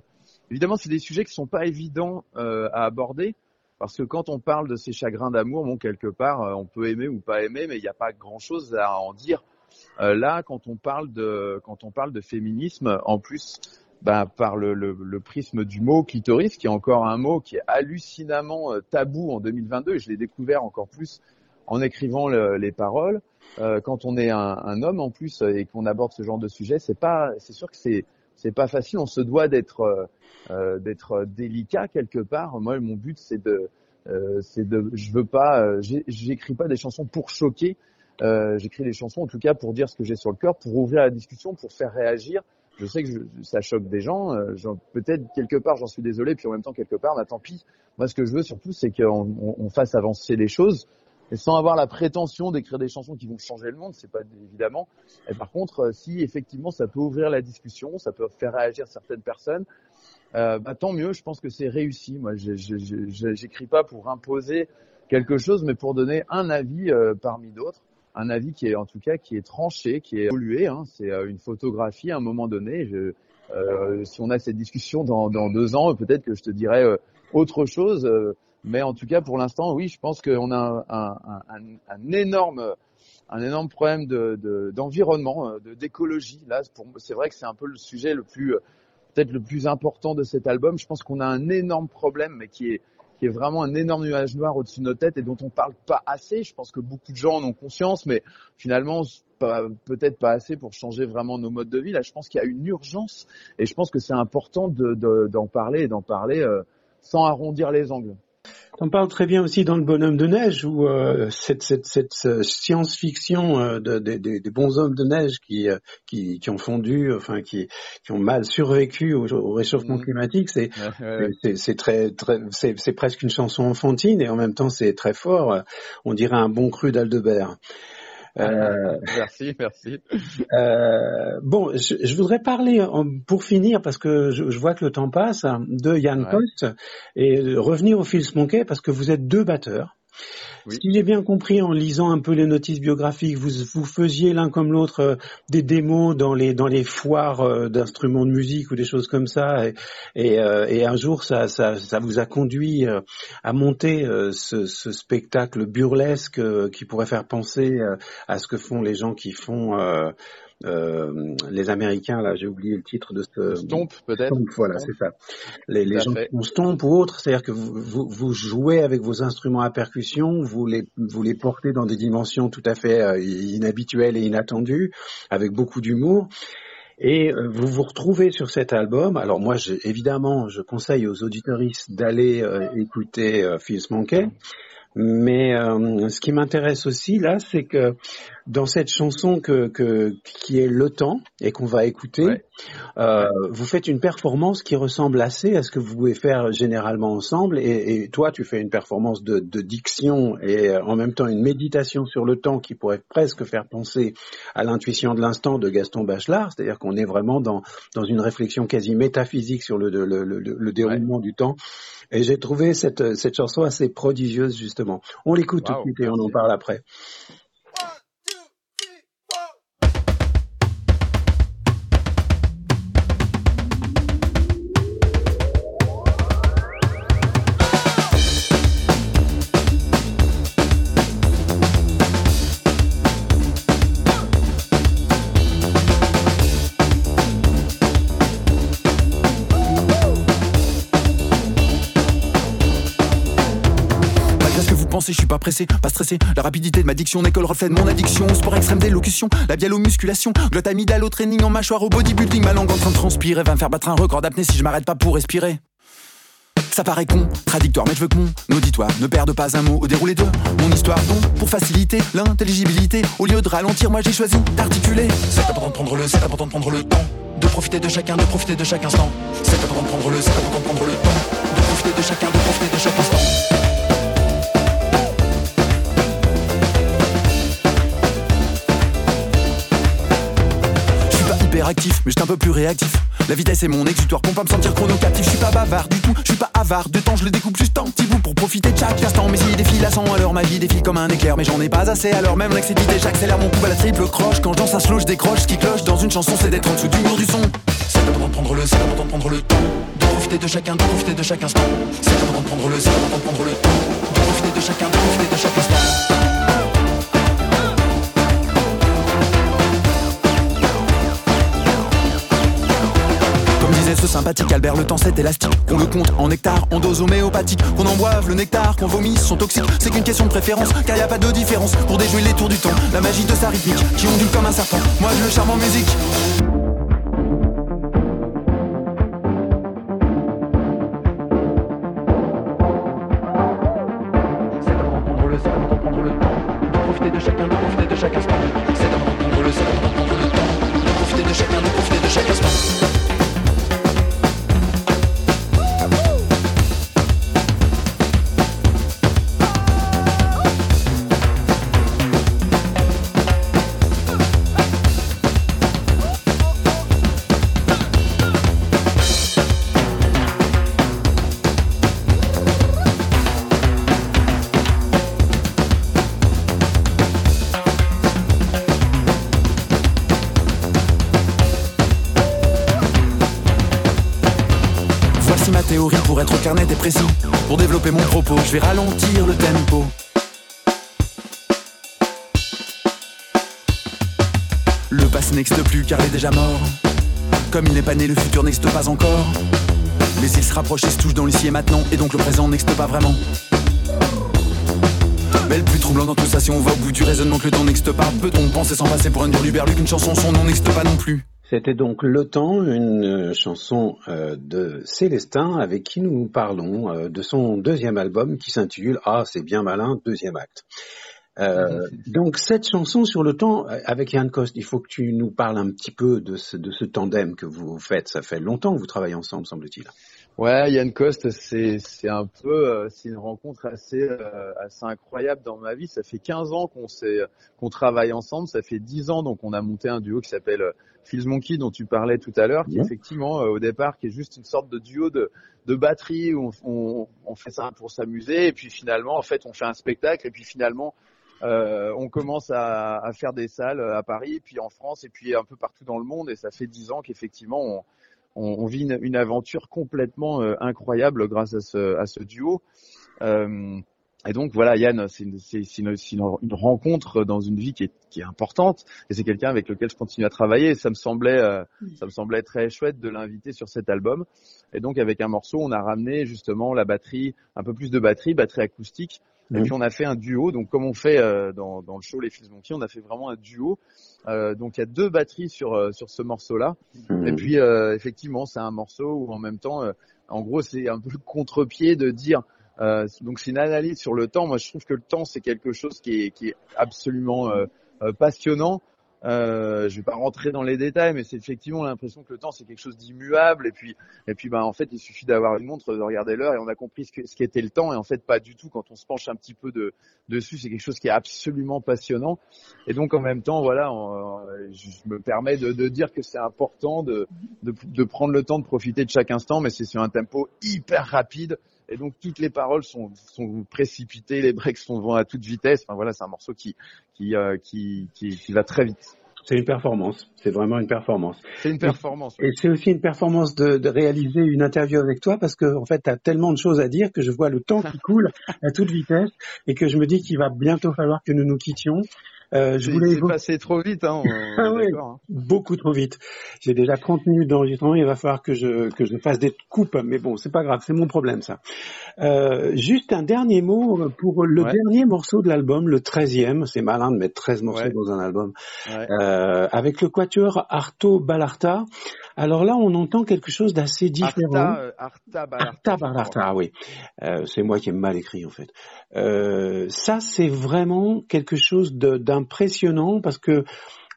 évidemment c'est des sujets qui sont pas évidents euh, à aborder parce que quand on parle de ces chagrins d'amour, bon quelque part euh, on peut aimer ou pas aimer, mais il n'y a pas grand chose à en dire. Là, quand on parle de quand on parle de féminisme, en plus ben, par le, le, le, prisme du mot clitoris, qui est encore un mot qui est hallucinamment tabou en 2022, et je l'ai découvert encore plus en écrivant le, les paroles. Euh, quand on est un, un, homme en plus et qu'on aborde ce genre de sujet, c'est pas, c'est sûr que c'est c'est pas facile. On se doit d'être euh, euh d'être délicat quelque part. Moi, mon but c'est de euh, c'est de, je veux pas, euh, j'écris pas des chansons pour choquer. J'écris des chansons en tout cas pour dire ce que j'ai sur le cœur, pour ouvrir la discussion, pour faire réagir. Je sais que je, ça choque des gens. Peut-être quelque part j'en suis désolé, puis en même temps quelque part, bah tant pis. Moi, ce que je veux surtout, c'est qu'on on, on fasse avancer les choses et sans avoir la prétention d'écrire des chansons qui vont changer le monde, c'est pas évidemment. Et par contre, euh, si effectivement ça peut ouvrir la discussion, ça peut faire réagir certaines personnes, euh, bah, tant mieux. Je pense que c'est réussi. Moi, j'écris pas pour imposer quelque chose, mais pour donner un avis euh, parmi d'autres, un avis qui est en tout cas qui est tranché, qui est évolué. Hein. C'est euh, une photographie à un moment donné. Euh, si on a cette discussion dans, deux ans, peut-être que je te dirai autre chose. Mais en tout cas, pour l'instant, oui, je pense qu'on a un, énorme, un énorme problème de, d'environnement, de, euh, d'écologie. Là, c'est vrai que c'est un peu le sujet le plus, peut-être le plus important de cet album. Je pense qu'on a un énorme problème, mais qui est, qui est vraiment un énorme nuage noir au-dessus de nos têtes et dont on parle pas assez. Je pense que beaucoup de gens en ont conscience, mais finalement, peut-être pas assez pour changer vraiment nos modes de vie. Là, je pense qu'il y a une urgence et je pense que c'est important de, d'en parler et d'en parler euh, sans arrondir les angles.
On parle très bien aussi dans le bonhomme de neige où euh, cette, cette, cette euh, science-fiction euh, de, de, de, des bons hommes de neige qui, euh, qui, qui ont fondu, enfin qui, qui ont mal survécu au, au réchauffement
Mhm.
climatique, c'est c'est- très, très c'est c'est presque une chanson enfantine et en même temps c'est très fort. On dirait un bon cru d'Aldebert. Euh, <laughs>
merci, merci.
euh, bon, je, je voudrais parler en- pour finir parce que je, je vois que le temps passe hein, de Yann
Ouais.
Post et euh, revenir au Phil Smonkey parce que vous êtes deux batteurs.
Oui.
Si j'ai bien compris en lisant un peu les notices biographiques, vous, faisiez l'un comme l'autre euh, des démos dans les foires euh, d'instruments de musique ou des choses comme ça, et, euh, un jour ça, vous a conduit à monter ce, spectacle burlesque qui pourrait faire penser à ce que font les gens qui font euh, les Américains. Là, j'ai oublié le titre de ce
Stomp, peut-être.
Stomp, voilà, c'est ça. Les, gens
fait.
qui font stomp ou autre, c'est-à-dire que vous, vous, vous jouez avec vos instruments à percussion, vous les, vous les portez dans des dimensions tout à fait euh, inhabituelles et inattendues, avec beaucoup d'humour. Et euh, vous vous retrouvez sur cet album. Alors moi, je, évidemment, je conseille aux auditeuristes d'aller euh, écouter Phil Smonkey. Mais euh, ce qui m'intéresse aussi là, c'est que dans cette chanson que, que qui est Le Temps et qu'on va écouter,
Ouais.
euh, vous faites une performance qui ressemble assez à ce que vous pouvez faire généralement ensemble. Et, et toi, tu fais une performance de, de diction et euh, en même temps une méditation sur le temps qui pourrait presque faire penser à l'intuition de l'instant de Gaston Bachelard. C'est-à-dire qu'on est vraiment dans, dans une réflexion quasi métaphysique sur le, le, le, le- le déroulement du temps. Et j'ai trouvé cette, cette chanson assez prodigieuse justement. On l'écoute tout de suite et on en parle après.
Je suis pas pressé, pas stressé. La rapidité de ma diction n'est que le reflet de mon addiction. Sport extrême d'élocution, musculations. Glotte amygdale au training en mâchoire au bodybuilding. Ma langue en train de transpirer va me faire battre un record d'apnée si je m'arrête pas pour respirer. Ça paraît contradictoire, mais je veux que mon auditoire ne perde pas un mot au déroulé de mon histoire. Donc, pour faciliter l'intelligibilité, au lieu de ralentir, moi j'ai choisi d'articuler. C'est important de prendre le, c'est important de prendre le temps. De profiter de chacun, de profiter de chaque instant. C'est important de prendre le, c'est important de prendre le temps. De profiter de chacun, de profiter de chaque instant. Je suis pas hyper actif, mais j'étais un peu plus réactif. La vitesse est mon exutoire pour pas me sentir chrono captif. Je suis pas bavard du tout, je suis pas avare de temps, je le découpe juste en petits bouts pour profiter de chaque instant. Mais s'il défile à 100 alors ma vie défile comme un éclair, mais j'en ai pas assez. Alors même l'excité, j'accélère mon coup à la triple croche. Quand je danse un slow, je décroche. Ce qui cloche dans une chanson, c'est d'être en dessous du mur du son. C'est important de prendre le, c'est important de prendre le temps. De profiter de chacun, de profiter de chaque instant. C'est important de prendre le, c'est important de prendre le temps. De profiter de chacun, de profiter de chaque instant. Sympathique Albert, le temps c'est élastique. Qu'on le compte en nectar, en dose homéopathique. Qu'on en boive le nectar, qu'on vomisse sont toxiques. C'est qu'une question de préférence, car y a pas de différence pour déjouer les tours du temps. La magie de sa rythmique, qui ondule comme un serpent. Moi je le charme en musique. Le, temps. Profiter de chacun, de profiter de chaque instant. Vais ralentir le tempo. Le passé n'existe plus car il est déjà mort. Comme il n'est pas né, le futur n'existe pas encore. Mais il se rapproche et se touche dans l'ici et maintenant, et donc le présent n'existe pas vraiment. Mais le plus troublant dans tout ça, si on va au bout du raisonnement que le temps n'existe pas, peut-on penser sans passer pour un dur berlu qu'une chanson, son nom n'existe pas non plus
C'était donc Le Temps, une chanson euh, de Célestin avec qui nous parlons euh, de son deuxième album qui s'intitule Ah c'est bien malin, deuxième acte. Euh, donc cette chanson sur le temps avec Yann Coste, il faut que tu nous parles un petit peu de ce, de ce tandem que vous faites. Ça fait longtemps que vous travaillez ensemble, semble-t-il.
Ouais, Yann Coste, c'est c'est un peu euh, c'est une rencontre assez euh, assez incroyable dans ma vie. Ça fait 15 ans qu'on s'est qu'on travaille ensemble. Ça fait 10 ans donc on a monté un duo qui s'appelle euh, Feels Monkey dont tu parlais tout à l'heure, qui effectivement au départ qui est juste une sorte de duo de de batterie où on, on, fait ça pour s'amuser et puis finalement en fait on fait un spectacle et puis finalement euh, on commence à, à, faire des salles à Paris, puis en France, et puis un peu partout dans le monde. Et ça fait dix ans qu'effectivement, on, on, vit une, une, aventure complètement euh, incroyable grâce à ce, à ce duo. Euh, et donc voilà, Yann, c'est une, une, une, rencontre dans une vie qui est, qui est importante, et c'est quelqu'un avec lequel je continue à travailler. Et ça me semblait, euh, ça me semblait très chouette de l'inviter sur cet album. Et donc avec un morceau, on a ramené justement la batterie, un peu plus de batterie, batterie acoustique, et puis on a fait un duo. Donc comme on fait euh, dans, dans, le show Les Fils Monkey, on a fait vraiment un duo. Euh, donc il y a deux batteries sur euh, sur ce morceau-là. Et puis euh, effectivement, c'est un morceau où en même temps, en gros, c'est un peu le contre-pied de dire. Donc c'est une analyse sur le temps. Moi, je trouve que le temps, c'est quelque chose qui est, qui est absolument passionnant. Euh, je vais pas rentrer dans les détails, mais c'est effectivement l'impression que le temps c'est quelque chose d'immuable. Et puis, et puis, ben en fait, il suffit d'avoir une montre, de regarder l'heure, et on a compris ce, que, ce qu'était le temps. Et en fait, pas du tout. Quand on se penche un petit peu de, dessus, c'est quelque chose qui est absolument passionnant. Et donc, en même temps, voilà, je me permets de, de dire que c'est important de, de prendre le temps de profiter de chaque instant, mais c'est sur un tempo hyper rapide et donc toutes les paroles sont, sont précipitées, les breaks sont à toute vitesse. Enfin voilà, c'est un morceau qui qui, euh, qui, qui, qui va très vite.
C'est une performance, c'est vraiment une performance.
C'est une performance.
Et, c'est aussi une performance de, de, réaliser une interview avec toi parce que en fait, tu as tellement de choses à dire que je vois le temps qui <laughs> coule à toute vitesse et que je me dis qu'il va bientôt falloir que nous nous quittions.
Euh, je voulais passer trop vite, hein, <laughs>
ah oui, hein. beaucoup trop vite. J'ai déjà 30 minutes d'enregistrement, il va falloir que je que je fasse des coupes, mais bon, c'est pas grave, c'est mon problème ça. Euh, juste un dernier mot pour le dernier morceau de l'album, le 13e, c'est malin de mettre 13 morceaux dans un album, euh, avec le quatuor Arto Ballarta. Alors là, on entend quelque chose d'assez différent. Arta,
Arta Ballarta.
Arta Ballarta, oui. C'est moi qui ai mal écrit en fait. Ça, c'est vraiment quelque chose d'impressionnant parce que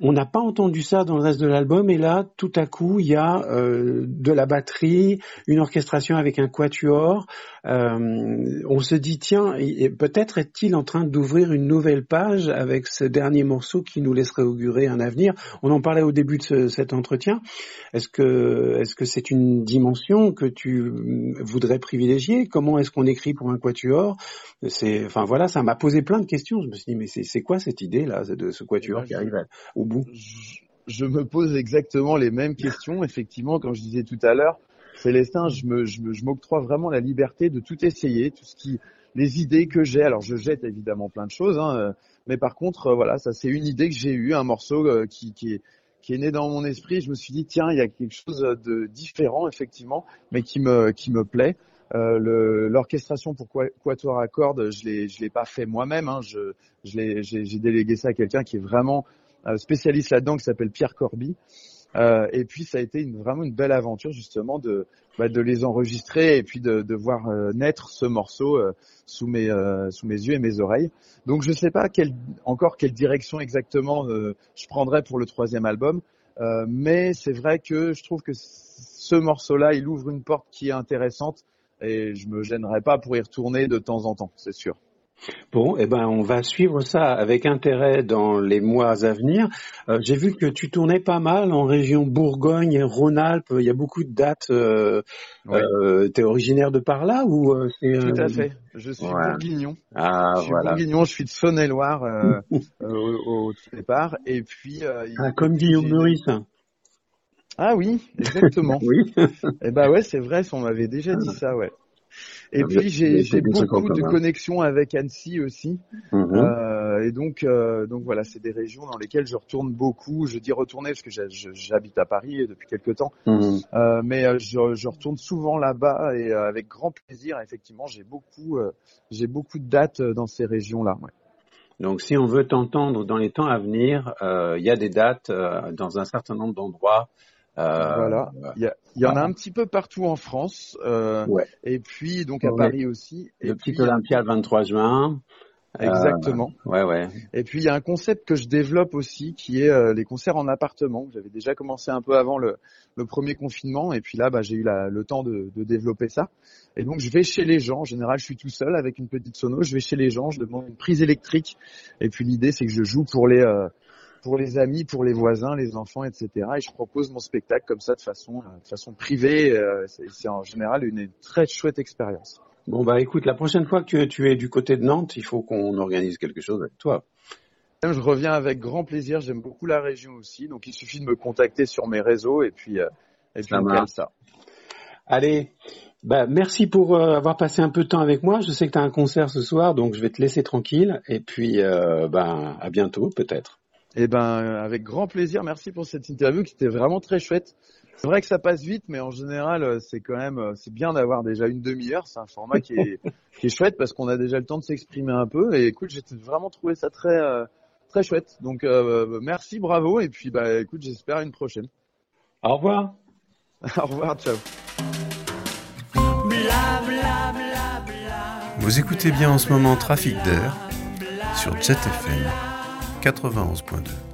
on n'a pas entendu ça dans le reste de l'album et là, tout à coup, il y a euh, de la batterie, une orchestration avec un quatuor. Euh, on se dit tiens, peut-être est-il en train d'ouvrir une nouvelle page avec ce dernier morceau qui nous laisserait augurer un avenir. On en parlait au début de ce, cet entretien. Est-ce que est-ce que c'est une dimension que tu voudrais privilégier? Comment est-ce qu'on écrit pour un quatuor? C'est enfin voilà, ça m'a posé plein de questions. Je me suis dit mais c'est quoi cette idée là de ce quatuor qui arrive au
je, me pose exactement les mêmes questions. Effectivement, comme je disais tout à l'heure, Célestin, je me, je, je m'octroie vraiment la liberté de tout essayer, tout ce qui, les idées que j'ai. Alors, je jette évidemment plein de choses, hein, mais par contre, euh, voilà, ça c'est une idée que j'ai eue, un morceau euh, qui, qui est qui est né dans mon esprit. Je me suis dit tiens, il y a quelque chose de différent effectivement, mais qui me qui me plaît. Euh, l'orchestration pour quatuor à cordes, je l'ai je l'ai pas fait moi-même. Hein, je je l'ai j'ai délégué ça à quelqu'un qui est vraiment spécialiste là-dedans qui s'appelle Pierre Corby. Euh, et puis ça a été une, vraiment une belle aventure justement de bah, de les enregistrer et puis de, de voir euh, naître ce morceau sous mes sous mes yeux et mes oreilles. Donc je sais pas quelle, encore quelle direction exactement je prendrais pour le troisième album, mais c'est vrai que je trouve que ce morceau-là il ouvre une porte qui est intéressante et je me gênerai pas pour y retourner de temps en temps, c'est sûr.
Bon, eh ben, on va suivre ça avec intérêt dans les mois à venir. Euh, j'ai vu que tu tournais pas mal en région Bourgogne, Rhône-Alpes. Il y a beaucoup de dates. Euh, euh, T'es originaire de par là ou euh,
c'est Tout à fait. Je suis bourguignon. Ah je suis voilà. Bourguignon. Je suis de Saône-et-Loire <laughs> au, au, départ. Et puis.
ah, comme Guillaume Meurice.
Ah oui, exactement. <laughs> oui. eh ben ouais, c'est vrai. On m'avait déjà dit ça, ouais. Et puis j'ai beaucoup de connexions avec Annecy aussi. Mhm. euh, et donc, euh, donc voilà, c'est des régions dans lesquelles je retourne beaucoup. Je dis retourner parce que j'habite à Paris depuis quelques temps, mhm. euh, mais je, je, retourne souvent là-bas et avec grand plaisir. Effectivement, j'ai beaucoup, j'ai beaucoup de dates dans ces régions-là. Ouais.
Donc, si on veut t'entendre dans les temps à venir, il y a des dates dans un certain nombre d'endroits.
Euh, voilà. Il y, a, y en a un petit peu partout en France. Euh,
Ouais.
Et puis, donc, à
Ouais.
Paris aussi. Et
Le
puis,
petit Olympia le 23 juin.
Exactement.
Euh, ouais, ouais.
Et puis il y a un concept que je développe aussi qui est euh, les concerts en appartement. J'avais déjà commencé un peu avant le, le premier confinement et puis là bah, j'ai eu la- le temps de, de développer ça. Et donc je vais chez les gens. En général je suis tout seul avec une petite sono. Je vais chez les gens, je demande une prise électrique et puis l'idée c'est que je joue pour les euh, pour les amis, pour les voisins, les enfants, etc. Et je propose mon spectacle comme ça de façon euh, de façon privée. euh, c'est en général une très chouette expérience.
Bon, bah écoute, la prochaine fois que tu es du côté de Nantes, il faut qu'on organise quelque chose avec toi.
Je reviens avec grand plaisir. J'aime beaucoup la région aussi, donc il suffit de me contacter sur mes réseaux et puis euh, et puis
Ça
on ça.
Allez, bah, merci pour euh, avoir passé un peu de temps avec moi. Je sais que tu as un concert ce soir, donc je vais te laisser tranquille. Et puis, euh, ben, à bientôt, peut-être.
Eh ben, euh, avec grand plaisir. Merci pour cette interview qui était vraiment très chouette. C'est vrai que ça passe vite, mais en général, euh, c'est quand même, euh, c'est bien d'avoir déjà une demi-heure. C'est un format qui est, <laughs> qui est chouette parce qu'on a déjà le temps de s'exprimer un peu. Et écoute, j'ai vraiment trouvé ça très, très chouette. Donc, euh, merci, bravo. Et puis, bah, écoute, j'espère une prochaine.
Au revoir. <laughs>
Au revoir, ciao.
Vous écoutez bien en ce moment Trafic d'air sur Jet FM 91.2.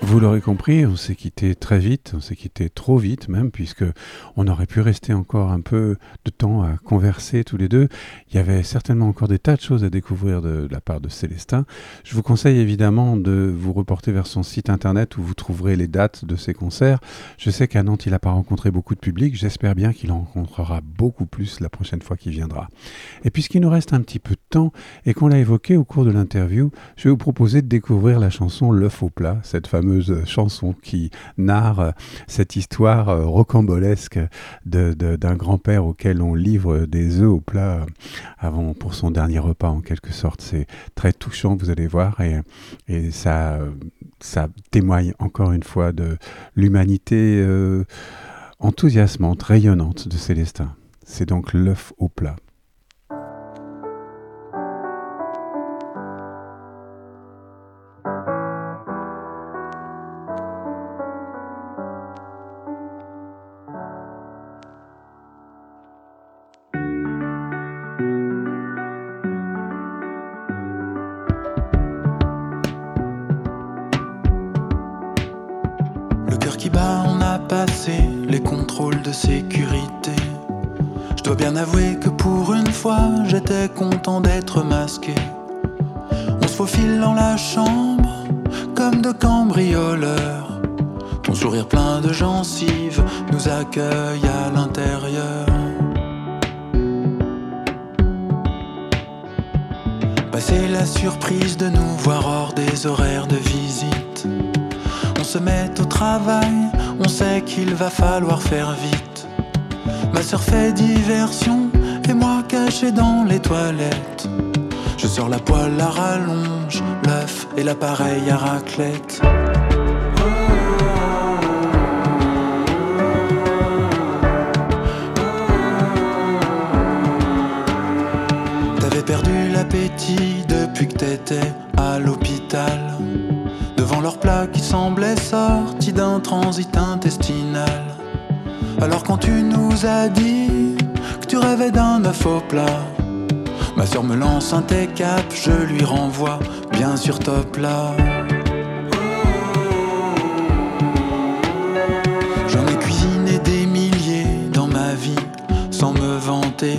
Vous l'aurez compris, on s'est quitté très vite, on s'est quitté trop vite même, puisque on aurait pu rester encore un peu de temps à converser tous les deux. Il y avait certainement encore des tas de choses à découvrir de, de la part de Célestin. Je vous conseille évidemment de vous reporter vers son site internet où vous trouverez les dates de ses concerts. Je sais qu'à Nantes, il n'a pas rencontré beaucoup de public. J'espère bien qu'il en rencontrera beaucoup plus la prochaine fois qu'il viendra. Et puisqu'il nous reste un petit peu de temps et qu'on l'a évoqué au cours de l'interview, je vais vous proposer de découvrir la chanson L'œuf au plat, cette fameuse chanson qui narre cette histoire euh, rocambolesque d'un grand-père auquel on livre des œufs au plat euh, avant pour son dernier repas en quelque sorte. C'est très touchant, vous allez voir, et, ça, euh, ça témoigne encore une fois de l'humanité enthousiasmante, rayonnante de Célestin. C'est donc l'œuf au plat.
Sourire plein de gencives nous accueille à l'intérieur. Bah, c'est la surprise de nous voir hors des horaires de visite. On se met au travail, on sait qu'il va falloir faire vite. Ma sœur fait diversion et moi caché dans les toilettes. Je sors la poêle à rallonge, l'œuf et l'appareil à raclette. Perdu l'appétit depuis que t'étais à l'hôpital. Devant leur plat qui semblait sorti d'un transit intestinal. Alors quand tu nous as dit que tu rêvais d'un œuf au plat, ma soeur me lance un take-up, je lui renvoie bien sûr top là. J'en ai cuisiné des milliers dans ma vie sans me vanter.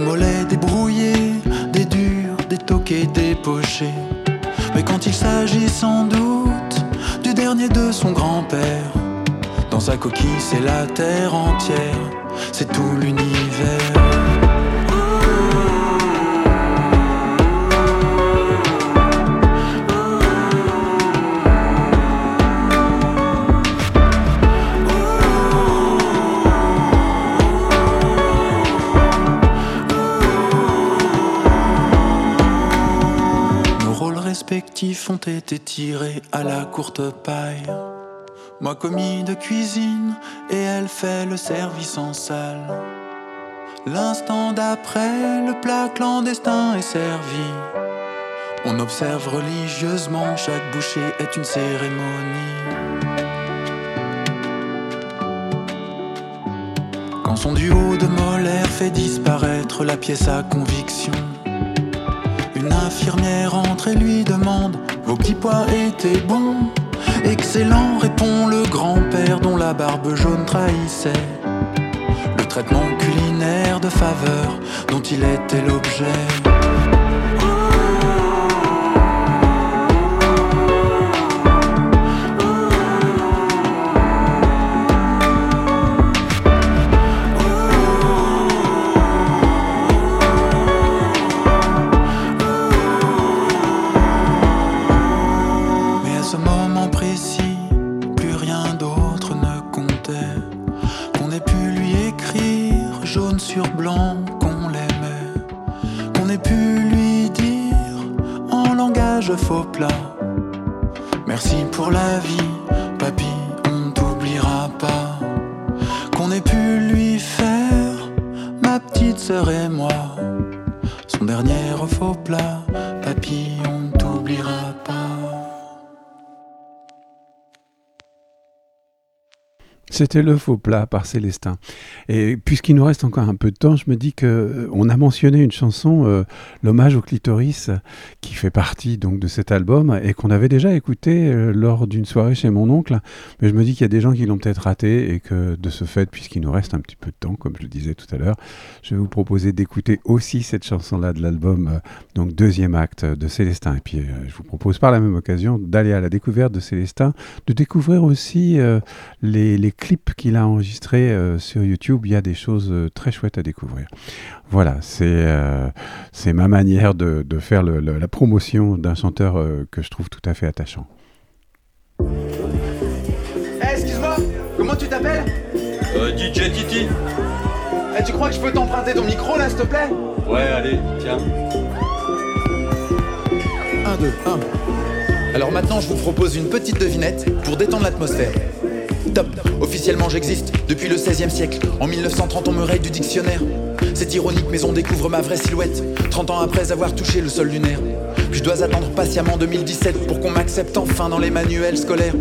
Des mollets débrouillés, des durs, des toqués, des pochés. Mais quand il s'agit sans doute du dernier de son grand-père, dans sa coquille c'est la terre entière, c'est tout l'univers. Ont été tirés à la courte paille. Moi commis de cuisine et elle fait le service en salle. L'instant d'après, le plat clandestin est servi. On observe religieusement, chaque bouchée est une cérémonie. Quand son duo de molaires fait disparaître la pièce à conviction, une infirmière entre et lui demande Vos petits pois étaient bons Excellent, répond le grand-père dont la barbe jaune trahissait le traitement culinaire de faveur dont il était l'objet.
C'était le faux plat par Célestin. Et puisqu'il nous reste encore un peu de temps, je me dis que euh, on a mentionné une chanson, euh, l'hommage au clitoris, qui fait partie donc de cet album et qu'on avait déjà écouté euh, lors d'une soirée chez mon oncle. Mais je me dis qu'il y a des gens qui l'ont peut-être raté et que de ce fait, puisqu'il nous reste un petit peu de temps, comme je le disais tout à l'heure, je vais vous proposer d'écouter aussi cette chanson-là de l'album, donc deuxième acte de Célestin. Et puis, je vous propose par la même occasion d'aller à la découverte de Célestin, de découvrir aussi les, clips qu'il a enregistrés sur YouTube. Il y a des choses euh, très chouettes à découvrir. Voilà, c'est euh, c'est ma manière de, de faire le- le- la promotion d'un chanteur euh, que je trouve tout à fait attachant.
Eh, excuse-moi, comment tu t'appelles?
Euh, DJ Titi
Eh, tu crois que je peux t'emprunter ton micro là, s'il te plaît?
Ouais, allez, tiens.
1, 2, 1. Alors maintenant, je vous propose une petite devinette pour détendre l'atmosphère. Top, officiellement j'existe depuis le 16e siècle. En 1930, on me raye du dictionnaire. C'est ironique, mais on découvre ma vraie silhouette. 30 ans après avoir touché le sol lunaire. Je dois attendre patiemment 2017 pour qu'on m'accepte enfin dans les manuels scolaires.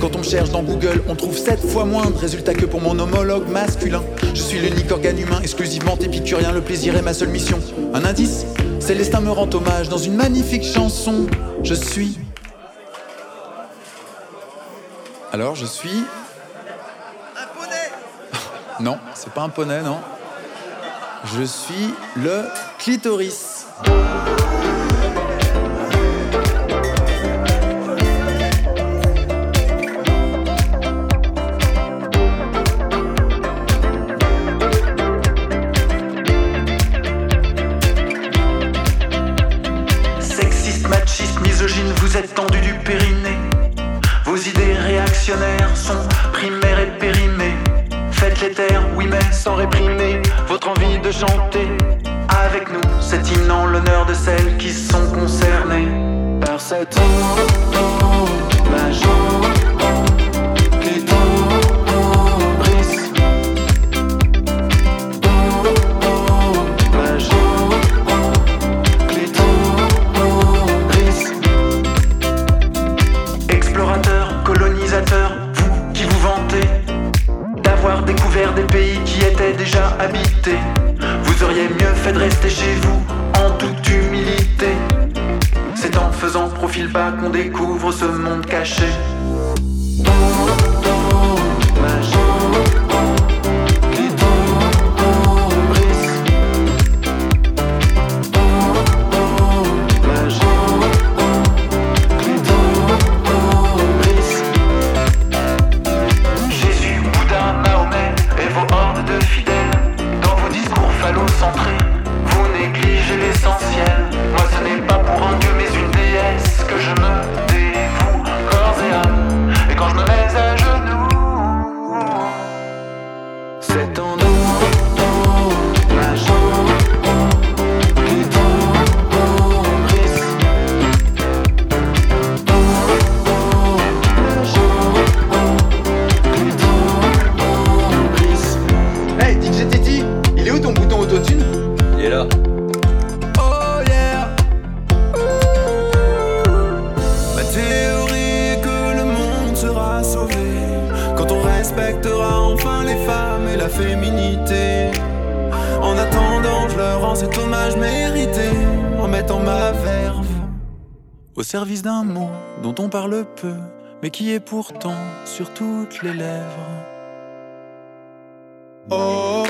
Quand on me cherche dans Google, on trouve 7 fois moins de résultats que pour mon homologue masculin. Je suis l'unique organe humain exclusivement épicurien, le plaisir est ma seule mission. Un indice Célestin me rend hommage dans une magnifique chanson. Je suis. Alors, je suis. Non, c'est pas un poney, non. Je suis le clitoris.
Sexiste, machiste, misogyne, vous êtes tendu du périnée. Vos idées réactionnaires sont primaires et périmées. Faites les terres, oui mais sans réprimer votre envie de chanter. Avec nous, cet hymne en l'honneur de celles qui sont concernées par cette mais qui est pourtant sur toutes les lèvres. Oh,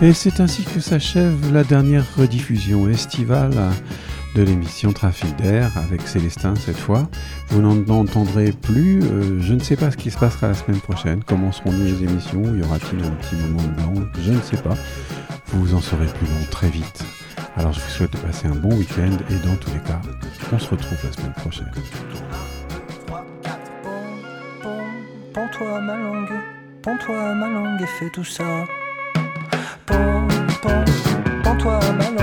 Et c'est ainsi que s'achève la dernière rediffusion estivale de l'émission Trafic d'air avec Célestin cette fois. Vous n'en entendrez plus. euh, je ne sais pas ce qui se passera la semaine prochaine. Comment seront-nous les émissions? Y aura-t-il un petit moment de blanc Je ne sais pas. Vous en saurez plus long très vite. Alors je vous souhaite de passer un bon week-end et dans tous les cas, on se retrouve la semaine prochaine.
Pends-toi ma langue, pends-toi ma langue et fais tout ça toi, maman.